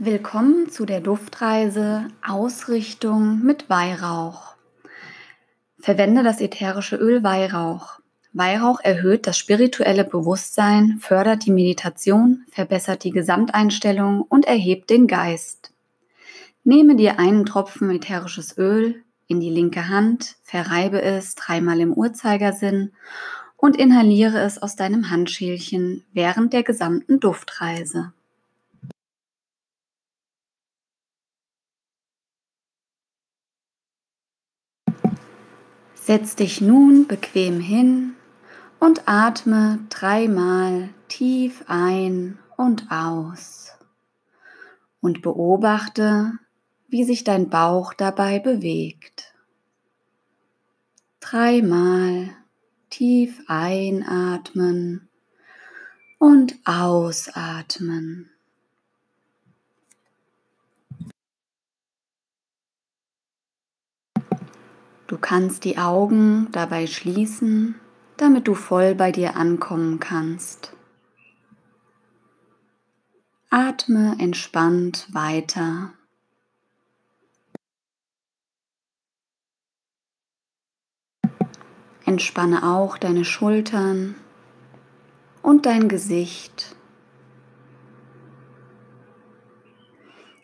Willkommen zu der Duftreise Ausrichtung mit Weihrauch. Verwende das ätherische Öl Weihrauch. Weihrauch erhöht das spirituelle Bewusstsein, fördert die Meditation, verbessert die Gesamteinstellung und erhebt den Geist. Nehme dir einen Tropfen ätherisches Öl in die linke Hand, verreibe es dreimal im Uhrzeigersinn und inhaliere es aus deinem Handschälchen während der gesamten Duftreise. Setz dich nun bequem hin und atme dreimal tief ein und aus und beobachte, wie sich dein Bauch dabei bewegt. Dreimal tief einatmen und ausatmen. Du kannst die Augen dabei schließen, damit du voll bei dir ankommen kannst. Atme entspannt weiter. Entspanne auch deine Schultern und dein Gesicht.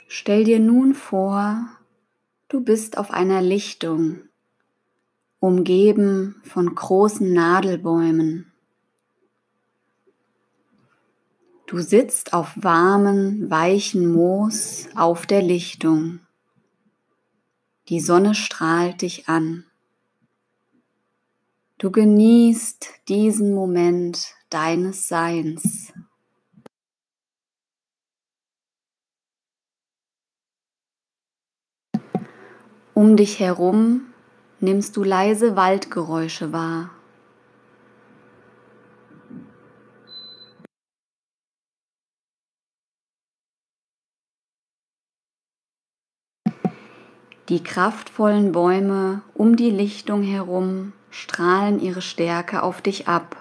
Stell dir nun vor, du bist auf einer Lichtung umgeben von großen Nadelbäumen. Du sitzt auf warmen, weichen Moos auf der Lichtung. Die Sonne strahlt dich an. Du genießt diesen Moment deines Seins. Um dich herum nimmst du leise Waldgeräusche wahr. Die kraftvollen Bäume um die Lichtung herum strahlen ihre Stärke auf dich ab.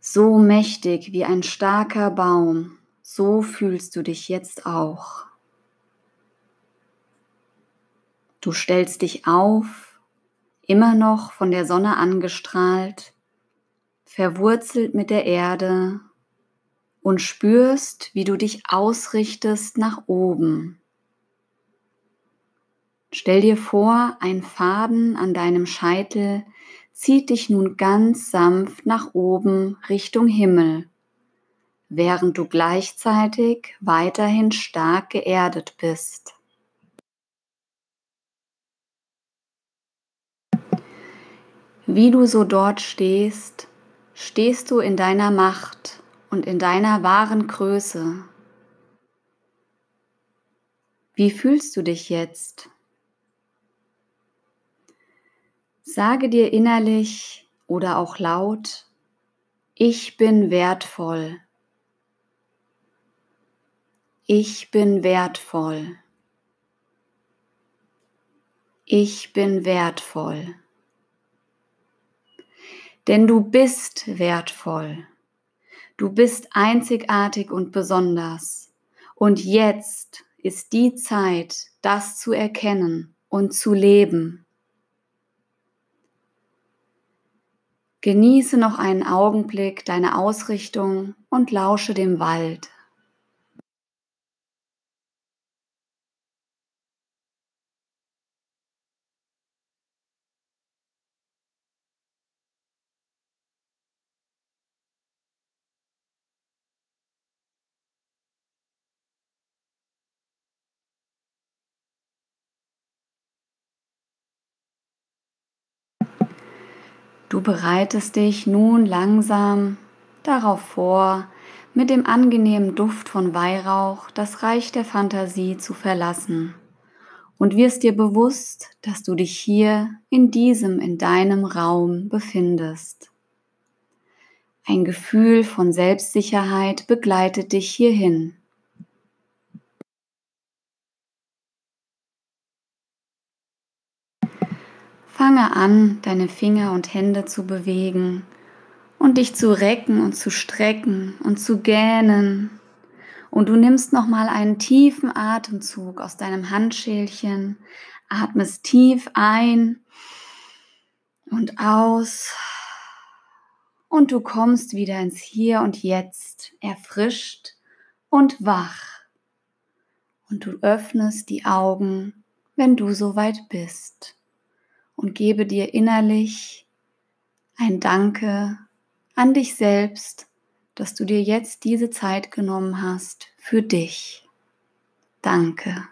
So mächtig wie ein starker Baum, so fühlst du dich jetzt auch. Du stellst dich auf, immer noch von der Sonne angestrahlt, verwurzelt mit der Erde und spürst, wie du dich ausrichtest nach oben. Stell dir vor, ein Faden an deinem Scheitel zieht dich nun ganz sanft nach oben Richtung Himmel, während du gleichzeitig weiterhin stark geerdet bist. Wie du so dort stehst, stehst du in deiner Macht und in deiner wahren Größe. Wie fühlst du dich jetzt? Sage dir innerlich oder auch laut, ich bin wertvoll. Ich bin wertvoll. Ich bin wertvoll denn du bist wertvoll. Du bist einzigartig und besonders. Und jetzt ist die Zeit, das zu erkennen und zu leben. Genieße noch einen Augenblick deine Ausrichtung und lausche dem Wald. Du bereitest dich nun langsam darauf vor, mit dem angenehmen Duft von Weihrauch das Reich der Fantasie zu verlassen und wirst dir bewusst, dass du dich hier in diesem, in deinem Raum befindest. Ein Gefühl von Selbstsicherheit begleitet dich hierhin. Fange an, deine Finger und Hände zu bewegen und dich zu recken und zu strecken und zu gähnen Und du nimmst nochmal einen tiefen Atemzug aus deinem Handschälchen, atmest tief ein und aus. Und du kommst wieder ins Hier und Jetzt, erfrischt und wach. Und du öffnest die Augen, wenn du soweit bist. Und gebe dir innerlich ein Danke an dich selbst, dass du dir jetzt diese Zeit genommen hast für dich. Danke.